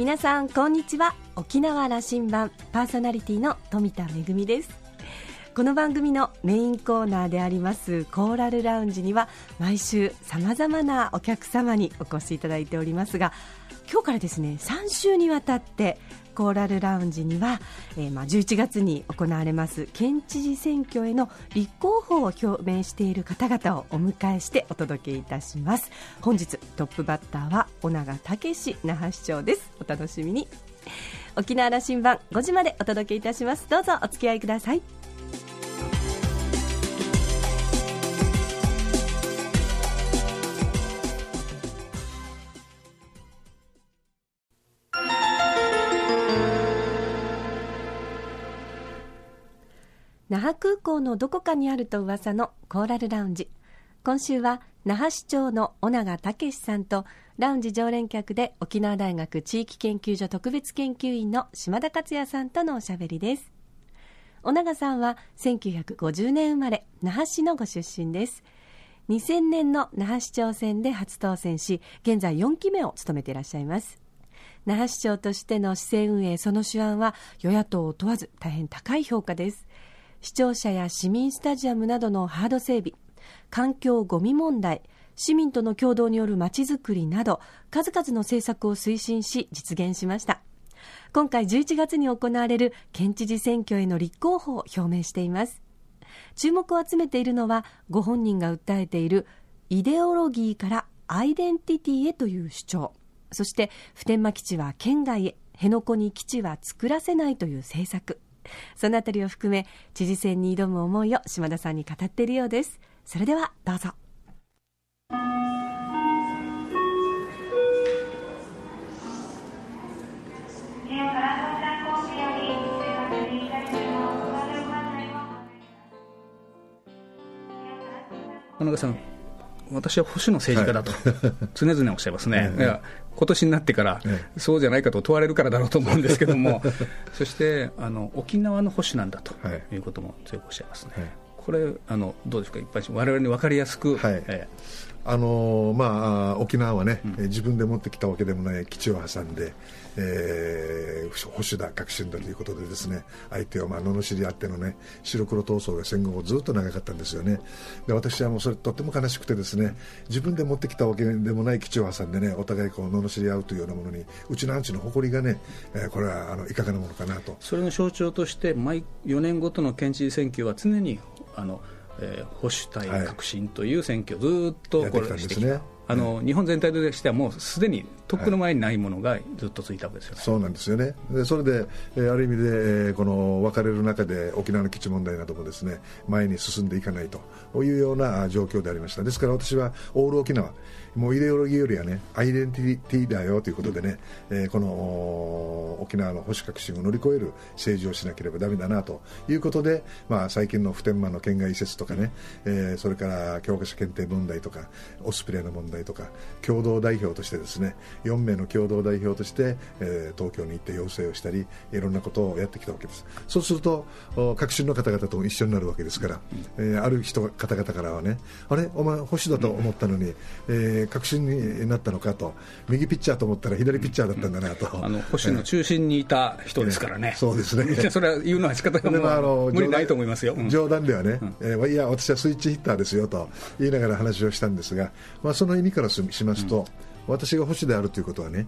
皆さんこんにちは。沖縄羅針盤パーソナリティの富田恵です。この番組のメインコーナーでありますコーラルラウンジには毎週さまざまなお客様にお越しいただいておりますが今日からですね3週にわたってコーラルラウンジには、えー、まあ11月に行われます県知事選挙への立候補を表明している方々をお迎えしてお届けいたします。本日トップバッターは尾長武那覇市長です。お楽しみに。沖縄羅針盤5時までお届けいたします。どうぞお付き合いください。那覇空港のどこかにあると噂のコーラルラウンジ。今週は那覇市長の尾長武さんとラウンジ常連客で沖縄大学地域研究所特別研究員の島田克也さんとのおしゃべりです。尾長さんは1950年生まれ那覇市のご出身です。2000年の那覇市長選で初当選し現在4期目を務めていらっしゃいます。那覇市長としての市政運営その手腕は与野党を問わず大変高い評価です。視聴者や市民スタジアムなどのハード整備環境ごみ問題市民との共同によるまちづくりなど数々の政策を推進し実現しました。今回11月に行われる県知事選挙への立候補を表明しています。注目を集めているのはご本人が訴えているイデオロギーからアイデンティティへという主張。そして普天間基地は県外へ辺野古に基地は作らせないという政策。そのあたりを含め知事選に挑む思いを島田さんに語っているようです。それではどうぞ。野中さん私は保守の政治家だと、常々おっしゃいますね、いや今年になってから、そうじゃないかと問われるからだろうと思うんですけども、そしてあの沖縄の保守なんだとい。うことも強くおっしゃいますね。これあのどうですか、一般我々に分かりやすく、はい。えあのまあ、沖縄はね、うん、自分で持ってきたわけでもない基地を挟んで、えー、保守だ、革新だということでですね相手をまあ罵り合ってのね白黒闘争が戦後ずっと長かったんですよね。で私はもうそれとっても悲しくてですね自分で持ってきたわけでもない基地を挟んでねお互いこう罵り合うというようなものにうちのアンチの誇りがね、えー、これはあのいかがなものかなと。それの象徴として毎4年ごとの県知事選挙は常にあのえー、保守対革新という選挙をずっとこれしてきた、ね、あの、日本全体としてはもうすでにとっくの前にないものがずっとついたわけですよね、そうなんですよね。でそれで、えー、ある意味で、えー、この別れる中で沖縄の基地問題などもですね前に進んでいかないというような状況でありました。ですから私はオール沖縄もうイデオロギーよりはねアイデンティティだよということでね、えー、この沖縄の保守革新を乗り越える政治をしなければだめだなということで、まあ、最近の普天間の県外移設とかね、えー、それから教科書検定問題とかオスプレイの問題とか共同代表としてですね4名の共同代表として、えー、東京に行って要請をしたりいろんなことをやってきたわけです。そうすると革新の方々と一緒になるわけですから、えー、ある人方々からはねあれお前保守だと思ったのに、えーー、確信になったのかと、右ピッチャーと思ったら左ピッチャーだったんだなと、あの保守の中心にいた人ですからね、そうですね、それは言うのは仕方がもう無理ないと思いますよ、冗談ではね、うん、えー、いや、私はスイッチヒッターですよと言いながら話をしたんですが、まあ、その意味からしますと、うん、私が保守であるということはね、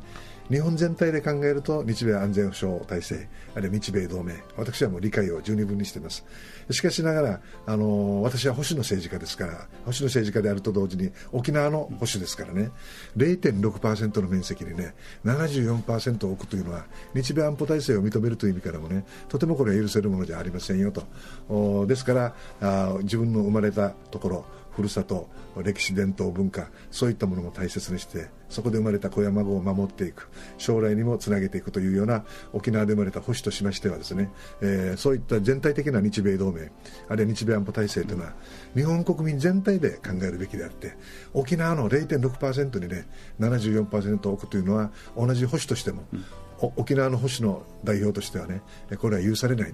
日本全体で考えると日米安全保障体制あるいは日米同盟私はもう理解を十二分にしています。しかしながらあの私は保守の政治家ですから保守の政治家であると同時に沖縄の保守ですからね0.6%の面積にね74%を置くというのは日米安保体制を認めるという意味からもねとてもこれは許せるものじゃありませんよと。ですからあ自分の生まれたところふるさと歴史伝統文化そういったものも大切にしてそこで生まれた小山語を守っていく将来にもつなげていくというような沖縄で生まれた保守としましてはですね、えー、そういった全体的な日米同盟あるいは日米安保体制というのは日本国民全体で考えるべきであって沖縄の0.6%にね74%を置くというのは同じ保守としても、沖縄の保守の代表としてはねこれは許されない。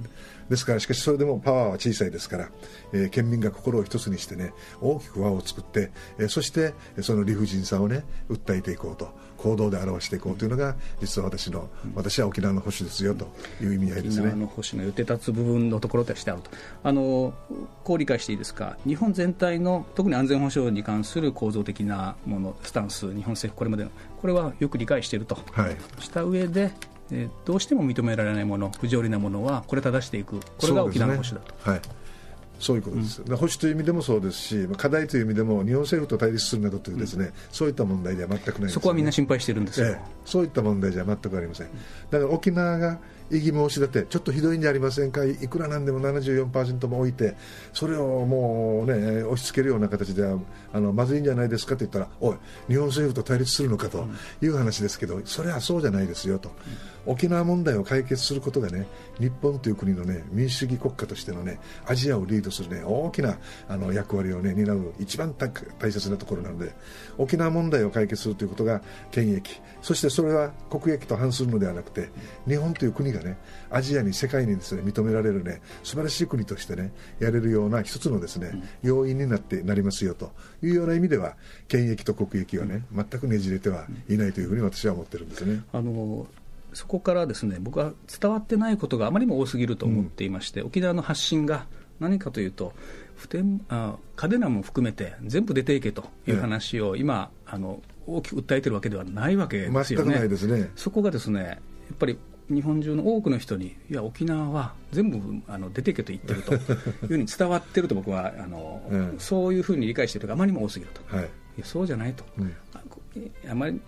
ですからしかしそれでもパワーは小さいですから、えー、県民が心を一つにしてね大きく輪を作って、えー、そしてその理不尽さをね訴えていこうと。行動で表していこうというのが実は私の、私は沖縄の保守ですよという意味合いですね。沖縄の保守の予定立つ部分のところとしてあると。あのこう理解していいですか？日本全体の特に安全保障に関する構造的なものスタンス日本政府これまでのこれはよく理解していると、はい、した上でえー、どうしても認められないもの、不条理なものはこれ正していく、これが沖縄の保守だと。はいそういうことです、うん、保守という意味でもそうですし、課題という意味でも、日本政府と対立するなどというですね、うん、そういった問題では全くない、ね、そこはみんな心配してるんですよ、ええ、そういった問題じゃ全くありません。だから沖縄が異議申し立て、ちょっとひどいんじゃありませんか、いくらなんでも74%も置いて、それをもうね、押し付けるような形ではあのまずいんじゃないですかと言ったら、おい、日本政府と対立するのかという話ですけど、それはそうじゃないですよと、沖縄問題を解決することがね、日本という国のね、民主主義国家としてのね、アジアをリードするね、大きなあの役割をね、担う一番大切なところなので、沖縄問題を解決するということが権益、そしてそれは国益と反するのではなくて、日本という国がねアジアに世界にですね認められるね素晴らしい国としてねやれるような一つのですね、要因になってなりますよというような意味では権益と国益はね全くねじれてはいないというふうに私は思ってるんですね。あのそこからですね僕は伝わってないことがあまりにも多すぎると思っていまして、うん、沖縄の発信が何かというと普天あ嘉手納も含めて全部出ていけという話を今、あの大きく訴えてるわけではないわけですよね。ないですね。そこがですねやっぱり日本中の多くの人に、いや、沖縄は全部あの出てけと言ってるというふうに伝わってると僕はあの、う ん、そういうふうに理解している人があまりにも多すぎると、はい、そうじゃないと、うん、あまり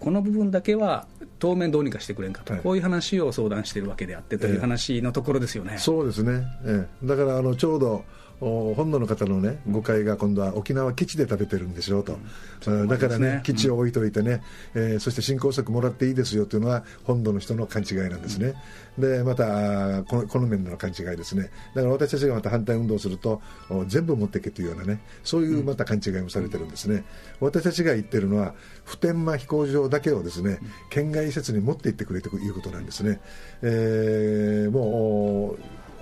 この部分だけは当面どうにかしてくれんかと、はい、こういう話を相談しているわけであってという話のところですよね。えー、そうですね、えー、だからあのちょうど本土の方のね誤解が今度は沖縄基地で食べてるんでしょうと、うん、だからね、基地を置いといてね、うん、えー、そして振興策もらっていいですよというのは本土の人の勘違いなんですね、うん、でまたこのこの面での勘違いですね。だから私たちがまた反対運動すると全部持っていけというようなねそういうまた勘違いもされてるんですね、私たちが言ってるのは普天間飛行場だけをですね県外施設に持って行ってくれということなんですね、えー、もう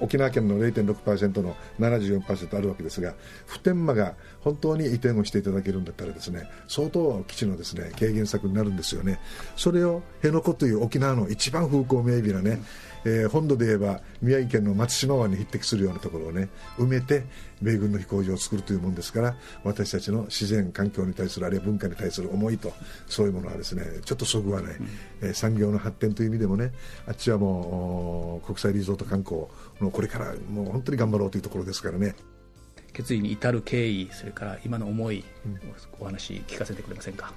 沖縄県の0.6%の74%あるわけですが普天間が本当に移転をしていただけるんだったらですね相当基地のですね軽減策になるんですよね。それを辺野古という沖縄の一番風光明媚なね、えー、本土で言えば宮城県の松島湾に匹敵するようなところをね埋めて米軍の飛行場を作るというものですから私たちの自然環境に対するあるいは文化に対する思いとそういうものはですねちょっとそぐわない、うん、えー、産業の発展という意味でもねあっちはもう国際リゾート観光のこれからもう本当に頑張ろうというところですからね。決意に至る経緯、それから今の思い、うん、お話聞かせてくれませんか？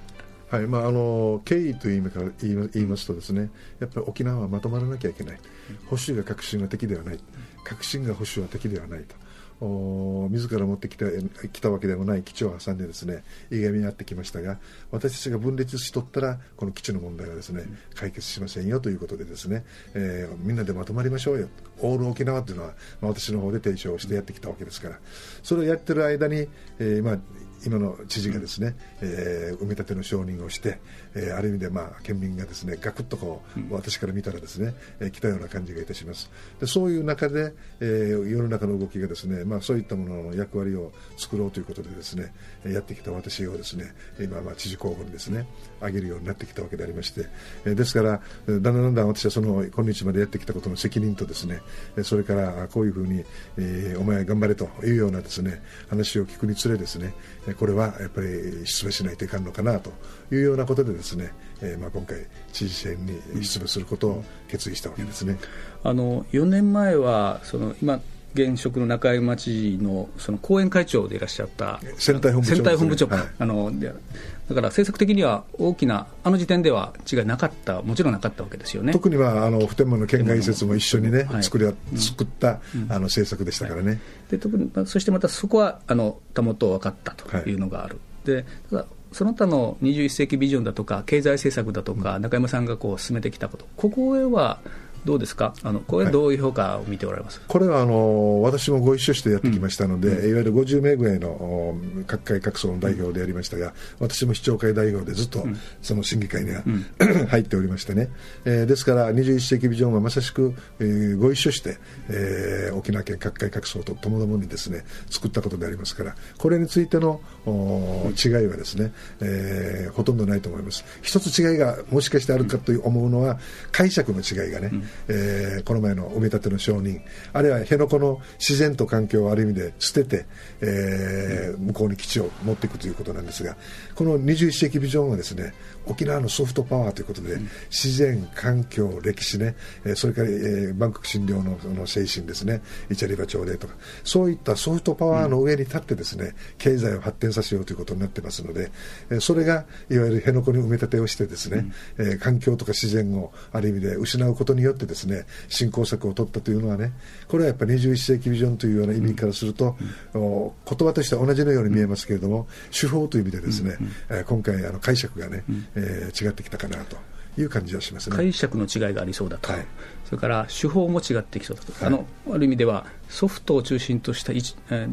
はいまあ、あの経緯という意味から言いますとですねやっぱり沖縄はまとまらなきゃいけない、保守が革新が敵ではない、革新が保守は敵ではないと。自ら持ってきたきたわけでもない基地を挟んでですねいがみ合ってきましたが私たちが分裂しとったらこの基地の問題はですね解決しませんよということでですね、えー、みんなでまとまりましょうよ。オール沖縄というのは、まあ、私の方で提唱してやってきたわけですから。それをやってる間に、えーまあ今の知事がですね、えー、埋め立ての承認をして、えー、ある意味で、まあ、県民がですねガクッとこう、うん、私から見たらですね、えー、来たような感じがいたします。でそういう中で、えー、世の中の動きがですね、まあ、そういったものの役割を作ろうということでですねやってきた私をですね今、まあ、知事候補にですね上げるようになってきたわけでありまして、えー、ですからだんだんだんだん私はその今日までやってきたことの責任とですねそれからこういうふうに、えー、お前頑張れというようなですね話を聞くにつれですねこれはやっぱり出馬しないといかんのかなというようなことでですね、えー、まあ今回知事選に出馬することを決意したわけですね。あの4年前はその今現職の中山知事のその後援会長でいらっしゃった選対本部長、ね、選対本部長か、はい、あのだから政策的には大きな、あの時点では違いなかった、もちろんなかったわけですよね。特にはあの普天間の県外移設も一緒にね、はい、作り作った、うん、あの政策でしたからね。はい、で特にそしてまたそこはあの保と分かったとい。うのがある。でただその他の21世紀ビジョンだとか、経済政策だとか、中山さんがこう進めてきたこと、ここへはどうですか、あのこれ、どういう評価を見ておられます、はい、これはあの私もご一緒してやってきましたので、うん、いわゆる50名ぐらいの各界各層の代表でやりましたが、私も市長会代表でずっとその審議会には、うん、入っておりましてね、えー、ですから21世紀ビジョンはまさしく、えー、ご一緒して、えー、沖縄県各界各層とともどもにですね作ったことでありますから、これについての違いはですね、えー、ほとんどないと思います。一つ違いがもしかしてあるかと思うのは解釈の違いがね、うん、えー、この前の埋め立ての承認あるいは辺野古の自然と環境をある意味で捨てて、えー、向こうに基地を持っていくということなんですがこの21世紀ビジョンはですね沖縄のソフトパワーということで、うん、自然、環境、歴史ね、えー、それから、えー、バンコク診療のの精神ですねイチャリバ朝礼とかそういったソフトパワーの上に立ってですね、経済を発展させようということになってますので、えー、それがいわゆる辺野古に埋め立てをしてですね、うん、えー、環境とか自然をある意味で失うことによってですね振興策を取ったというのはねこれはやっぱり21世紀ビジョンというような意味からすると、うん、言葉としては同じのように見えますけれども、手法という意味でですね、うん、えー、今回あの解釈がね、えー、違ってきたかなと。いう感じはしますね。解釈の違いがありそうだと、はい、それから手法も違ってきそうだと、はい、あのある意味では、ソフトを中心とした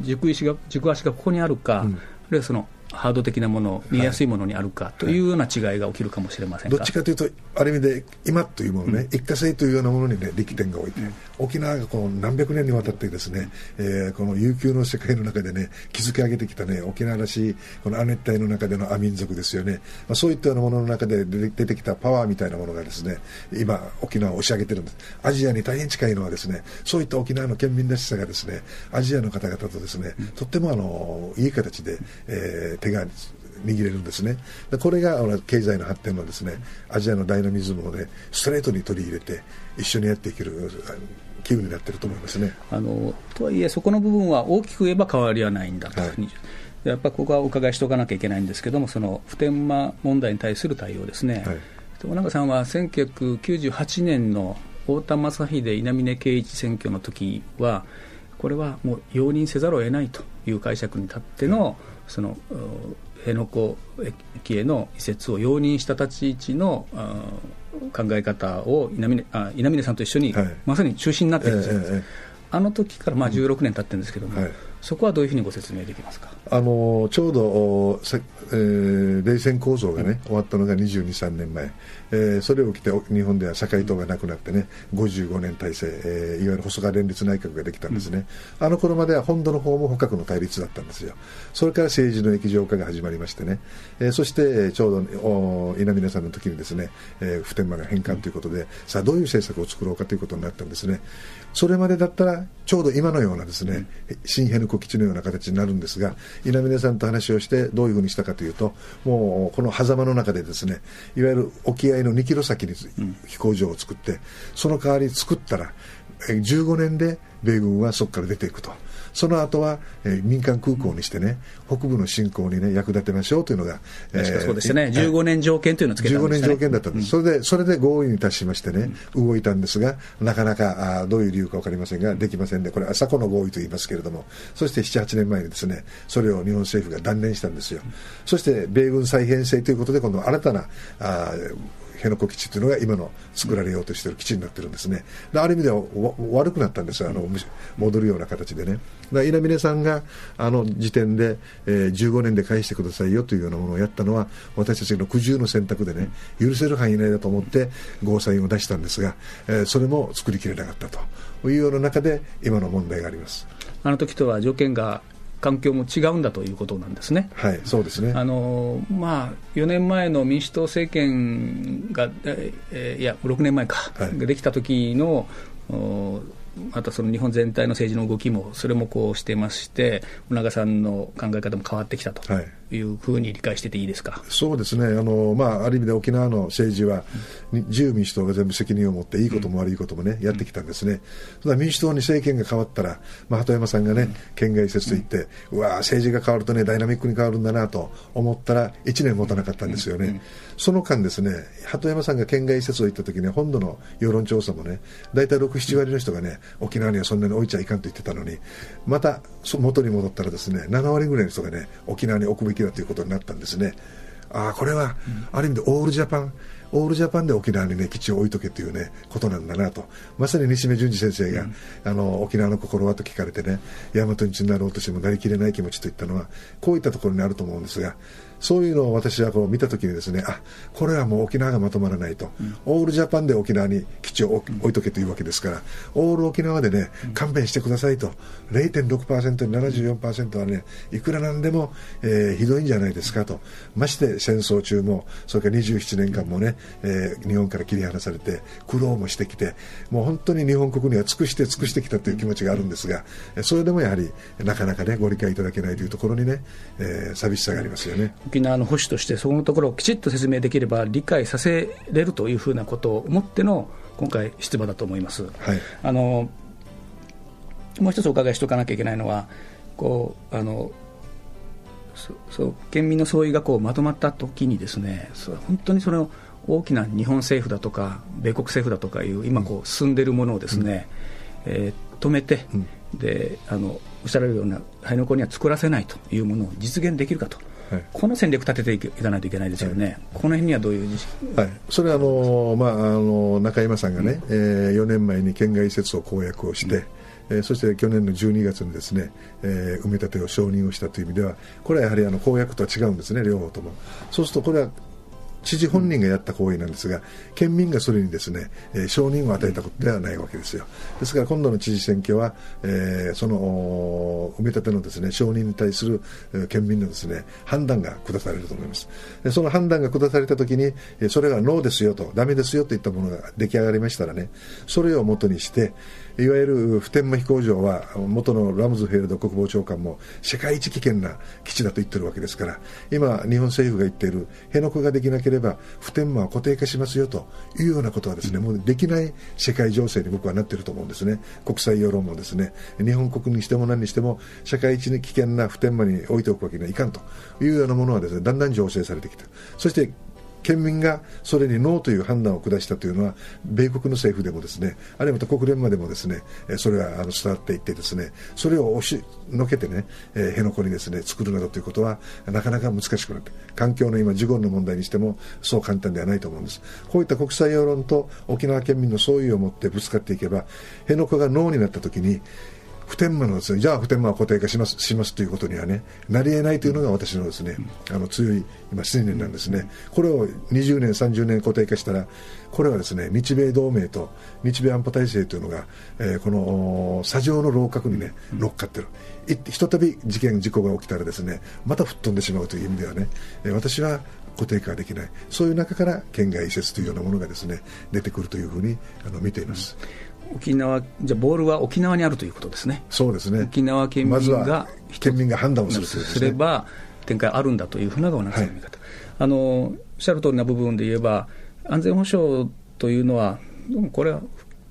軸石が軸足がここにあるか、うん、あるいはそのハード的なもの、見えやすいものにあるかというような違いが起きるかもしれませんどっちかというと、ある意味で今というものね、うん、一過性というようなものに、ね、力点が置い。て、うん、沖縄がこの何百年にわたってですね、えー、この悠久の世界の中でね、築き上げてきたね、沖縄らしいこの亜熱帯の中でのア民族ですよね、まあ、そういったようなものの中で出てきたパワーみたいなものがですね、今、沖縄を押し上げてるんです。アジアに大変近いのはですね、そういった沖縄の県民らしさがですね、アジアの方々とですね、とってもあのいい形で、えー、手が握れるんですね。でこれが経済の発展のですねアジアのダイナミズムをねストレートに取り入れて一緒にやっていける機運になっていると思いますね。あのとはいえそこの部分は大きく言えば変わりはないんだと、はい、やっぱここはお伺いしておかなきゃいけないんですけどもその普天間問題に対する対応ですね、はい、尾長さんは1998年の太田正秀稲峰圭一選挙の時はこれはもう容認せざるを得ないという解釈に立っての、その辺野古駅への移設を容認した立ち位置の考え方を稲峰あ稲峰さんと一緒に、はい、まさに中心になってるんですよ、えーえー、あの時からまあ16年経ってるんですけども、はいそこはどういうふうにご説明できますか？あのちょうど、えー、冷戦構造がね、終わったのが22、3年前、えー、それを受けて日本では社会党がなくなってね、55年体制、えー、いわゆる細川連立内閣ができたんですね、うん、あの頃までは本土の方も捕獲の対立だったんですよ、それから政治の液状化が始まりましてね、えー、そしてちょうど稲峰さんの時にですね、えー、普天間が返還ということで、うん、さあ、どういう政策を作ろうかということになったんですね。それまでだったらちょうど今のようなですね、新辺野古基地のような形になるんですが稲峰さんと話をしてどういうふうにしたかというともうこの狭間の中でですねいわゆる沖合の2キロ先に飛行場を作って、その代わり作ったら15年で米軍はそこから出ていくと。その後は、えー、民間空港にしてね、北部の振興にね、役立てましょうというのが、えー、そうですね、15年条件というのをつけたんですね。15年条件だったんです、うん、それで、それで合意に達しましてね、動いたんですが、なかなかあどういう理由か分かりませんが、できませんで、これ、朝子の合意と言いますけれども、そして7、8年前にですね、それを日本政府が断念したんですよ。そして、米軍再編成ということで、今度新たなあ辺野古基地というのが今の作られようとしている基地になってるんですね、ある意味では悪くなったんですあの戻るような形でね、稲峰さんがあの時点で、えー、15年で返してくださいよというようなものをやったのは、私たちの苦渋の選択でね、許せる範囲内だと思って、ゴーサインを出したんですが、えー、それも作りきれなかったというような中で、今の問題があります。あの時とは条件が環境も違うんだということなんですね。はい、そうですね。あのまあ4年前の民主党政権が、えー、いや6年前か、はい、できた時のまたその日本全体の政治の動きも、それもこうしてまして、小長さんの考え方も変わってきたというふうに理解してていいですか、そうですね、あのまあ、ある意味で沖縄の政治は、うん、自由民主党が全部責任を持って、いいことも悪いこともね、うん、やってきたんですね、ただ民主党に政権が変わったら、まあ、鳩山さんがね、県外移設と言って、うわ政治が変わるとね、ダイナミックに変わるんだなと思ったら、1年持たなかったんですよね。その間ですね、鳩山さんが県外移設を言った時に、本土の世論調査もね、大体6、7割の人がね、沖縄にはそんなに置いちゃいかんと言ってたのに、また元に戻ったらですね、7割ぐらいの人がね、沖縄に置くべきだということになったんですね。ああ、これは、ある意味でオールジャパン、オールジャパンで沖縄に、ね、基地を置いとけという、ね、ことなんだなと、まさに西目淳二先生が、うん、あの沖縄の心はと聞かれてね、大和日になろうとしてもなりきれない気持ちといったのは、こういったところにあると思うんですが、そういうのを私はこう見たときにですねあこれはもう沖縄がまとまらないと、うん、オールジャパンで沖縄に基地を置いとけというわけですから、オール沖縄でね勘弁してくださいと。0.6%に74%はねいくらなんでも、えー、ひどいんじゃないですかと。まして戦争中もそれから27年間もね、えー、日本から切り離されて苦労もしてきてもう本当に日本国には尽くして尽くしてきたという気持ちがあるんですがそれでもやはりなかなかねご理解いただけないというところにね、えー、寂しさがありますよね。沖縄の保守として、そこのところをきちっと説明できれば、理解させれるというふうなことを思っての今回、出馬だと思います。はい、あのもう一つお伺いしておかなきゃいけないのは、こうあのそう県民の総意がこうまとまったときにですね本当にその大きな日本政府だとか米国政府だとかいう今こう進んでいるものをですね、うん、えー、止めて、うん、であのおっしゃられるような肺の子には作らせないというものを実現できるかとはい、この戦略立てていかないといけないですよね、はい、この辺にはどういう、はい、それはあの、まあ、あの中山さんがね、うん、えー、4年前に県外移設を公約をして、うん。えー、そして去年の12月にですね、えー、埋め立てを承認をしたという意味ではこれはやはりあの公約とは違うんですね、両方とも。そうするとこれは知事本人がやった行為なんですが、県民がそれにですね、えー、承認を与えたことではないわけですよ。ですから今度の知事選挙は、えー、その埋め立てのですね承認に対する、え、県民のですね判断が下されると思います。でその判断が下されたときに、それがノーですよと、ダメですよといったものが出来上がりましたらね、それをもとにして、いわゆる普天間飛行場は元のラムズフェルド国防長官も世界一危険な基地だと言ってるわけですから今、日本政府が言っている辺野古ができなければ普天間は固定化しますよというようなことはですねもうできない世界情勢に僕はなっていると思うんですね。国際世論もですね日本国にしても何にしても社会一に危険な普天間に置いておくわけにはいかんというようなものはですねだんだん醸成されてきた。そして県民がそれにノーという判断を下したというのは米国の政府でもですねあるいはまた国連までもですねそれはあの伝わっていってですねそれを押しのけてね、えー、辺野古にですね作るなどということはなかなか難しくなって環境の今事故の問題にしてもそう簡単ではないと思うんです。こういった国際世論と沖縄県民の総意を持ってぶつかっていけば辺野古がノーになった時に普天間のですね、じゃあ普天間は固定化しますしますということにはね、なり得ないというのが私のですね、あの強い今信念なんですね。これを20年、30年固定化したら、これはですね、日米同盟と日米安保体制というのが、えー、この砂上の楼閣にね、乗っかってる。ひとたび事件、事故が起きたらですね、また吹っ飛んでしまうという意味ではね、えー、私は固定化できないそういう中から県外移設というようなものがですね出てくるというふうにあの見ています。沖縄じゃボールは沖縄にあるということですね。そうですね。沖縄県民が、県民が判断をするす、ね,、すれば展開あるんだというふうなが同じ見方、はい、あのおっしゃる通りな部分で言えば安全保障というのはこれは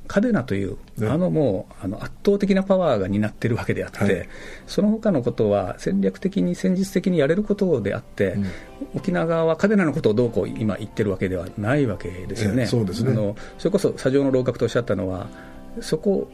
嘉手納という、ね、あのもうあの圧倒的なパワーが担っているわけであって、はい、その他のことは戦略的に、戦術的にやれることであって、うん、沖縄側は嘉手納のことをどうこう今言ってるわけではないわけですよね。そうですね。あのそれこそ、砂上の楼閣とおっしゃったのは、そこ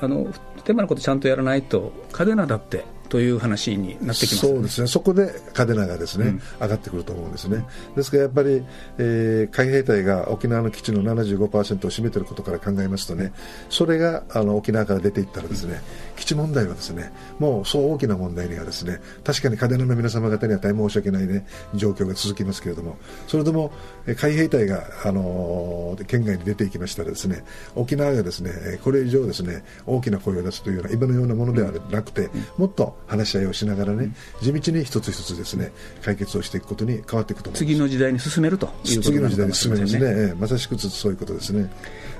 あの、手間のことちゃんとやらないと、嘉手納だってという話になってきます、ね、そうですね、そこで嘉手納がですね、うん、上がってくると思うんですね。ですからやっぱり、えー、海兵隊が沖縄の基地の75%を占めていることから考えますとね、それがあの沖縄から出ていったらですね、基地問題はですね、もうそう大きな問題にはですね、確かに嘉手納の皆様方には大変申し訳ないね、状況が続きますけれども、それでも海兵隊が、あのー、県外に出ていきましたらですね、沖縄がですね、これ以上ですね、大きな声を出すというような今のようなものではなくて、もっと話し合いをしながらね、地道に一つ一つですね解決をしていくことに変わっていくと思います。次の時代に進めるということ次の時代に進めますね、ええ、まさしくそういうことですね。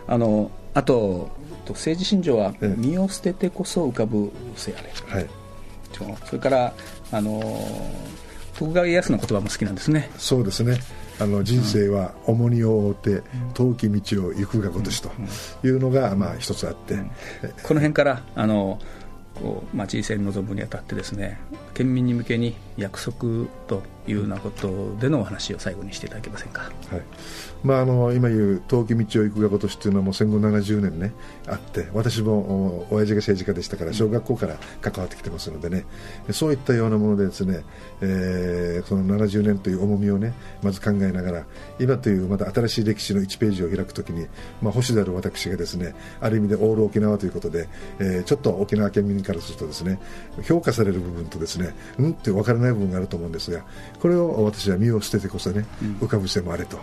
あのあと政治信条は身を捨ててこそ浮かぶせやれ、はい、それからあの徳川家康の言葉も好きなんですね。そうですね。あの人生は重荷を負って遠き道を行くがごとしというのが、まあ、一つあって、この辺からあのこう、まあ、人生に臨むにあたってですね県民に向けに約束というようなことでのお話を最後にしていただけませんか？はい。まあ、あの今言う冬季道を行くが今年というのはもう戦後70年ねあって私も親父が政治家でしたから小学校から関わってきてますのでね。そういったようなものでですね、えー、その70年という重みをねまず考えながら今というまた新しい歴史の1ページを開くときに、まあ、星である私がですねある意味でオール沖縄ということで、えー、ちょっと沖縄県民からするとですね評価される部分とですねうんって分からない部分があると思うんですがこれを私は身を捨ててこそね、浮かぶせもあれと。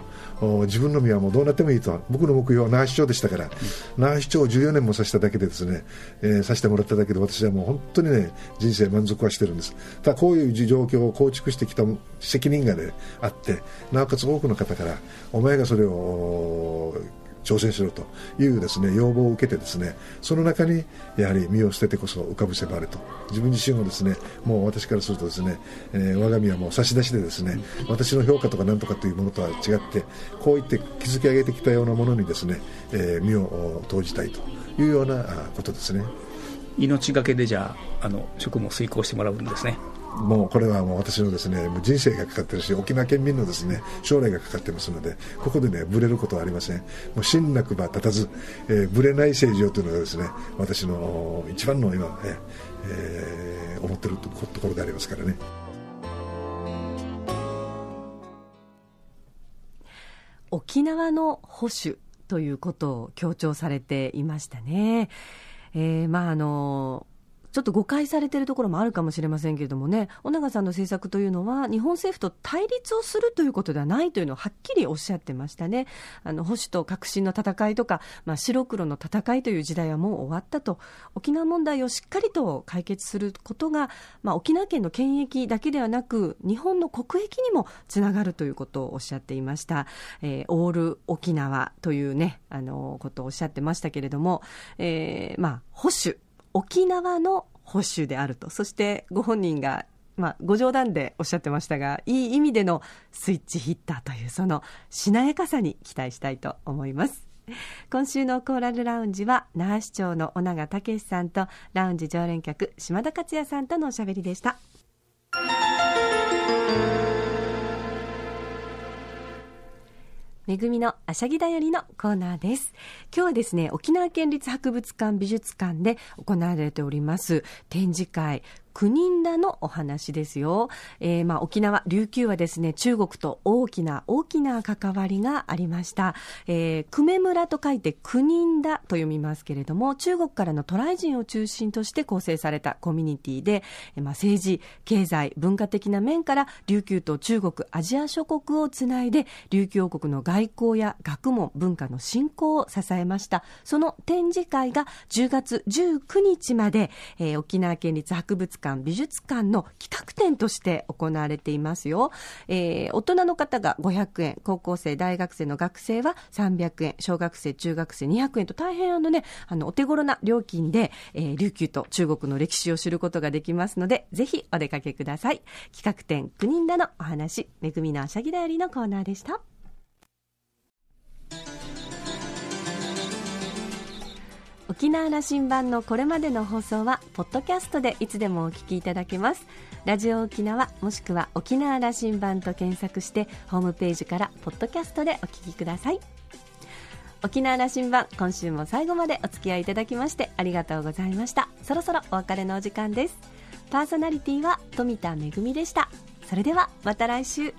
自分の身はもうどうなってもいいと僕の目標は那覇市長でしたから、那覇市長を14年もさせただけでですね、えー、させてもらっただけで私はもう本当にね人生満足はしてるんです。ただこういう状況を構築してきた責任がねあってなおかつ多くの方からお前がそれを挑戦しろというですね要望を受けてですねその中にやはり身を捨ててこそ浮かぶせばあれと自分自身をですねもう私からするとですね、えー、我が身はもう差し出しでですね、私の評価とかなんとかというものとは違ってこう言って築き上げてきたようなものにですね、えー、身を投じたいというようなことですね。命がけでじゃああの職務を遂行してもらうんですね。もうこれはもう私のですねもう人生がかかってるし沖縄県民のですね将来がかかってますのでここでねぶれることはありませんもう真なくば立たず、えー、ぶれない政治をというのがですね私の一番の今、ええー、思ってるところでありますからね。沖縄の保守ということを強調されていましたね。えー、まああのちょっと誤解されているところもあるかもしれませんけれどもね、尾長さんの政策というのは、日本政府と対立をするということではないというのをはっきりおっしゃってましたね。あの保守と革新の戦いとか、まあ、白黒の戦いという時代はもう終わったと、沖縄問題をしっかりと解決することが、まあ、沖縄県の権益だけではなく、日本の国益にもつながるということをおっしゃっていました。えー、オール沖縄というね、あのことをおっしゃってましたけれども、えー、まあ、保守沖縄の保守であると。そしてご本人がまあ、ご冗談でおっしゃってましたが、いい意味でのスイッチヒッターという、そのしなやかさに期待したいと思います。今週のコーラルラウンジは、那覇市長の尾長武さんと、ラウンジ常連客、島田克也さんとのおしゃべりでした。めぐみのあしゃぎだよりのコーナーです。今日はですね、沖縄県立博物館美術館で行われております展示会、9人だのお話ですよ。えー、まあ沖縄、琉球はですね、中国と大きな大きな関わりがありました。えー、久米村と書いて9人だと読みますけれども、中国からの渡来人を中心として構成されたコミュニティで、え、まあ政治、経済、文化的な面から琉球と中国、アジア諸国をつないで、琉球王国の外交や学問、文化の振興を支えました。その展示会が10月19日まで、えー、沖縄県立博物館館、美術館の企画展として行われていますよ。えー、大人の方が500円、高校生、大学生の学生は300円、小学生、中学生200円と大変あのね、あの、お手頃な料金で、えー、琉球と中国の歴史を知ることができますので、ぜひお出かけください。企画展、国人だのお話、めぐみのあしゃぎだよりのコーナーでした。沖縄羅針盤のこれまでの放送はポッドキャストでいつでもお聞きいただけます。ラジオ沖縄もしくは沖縄羅針盤と検索してホームページからポッドキャストでお聞きください。沖縄羅針盤今週も最後までお付き合いいただきましてありがとうございました。そろそろお別れのお時間です。パーソナリティは富田恵でした。それではまた来週。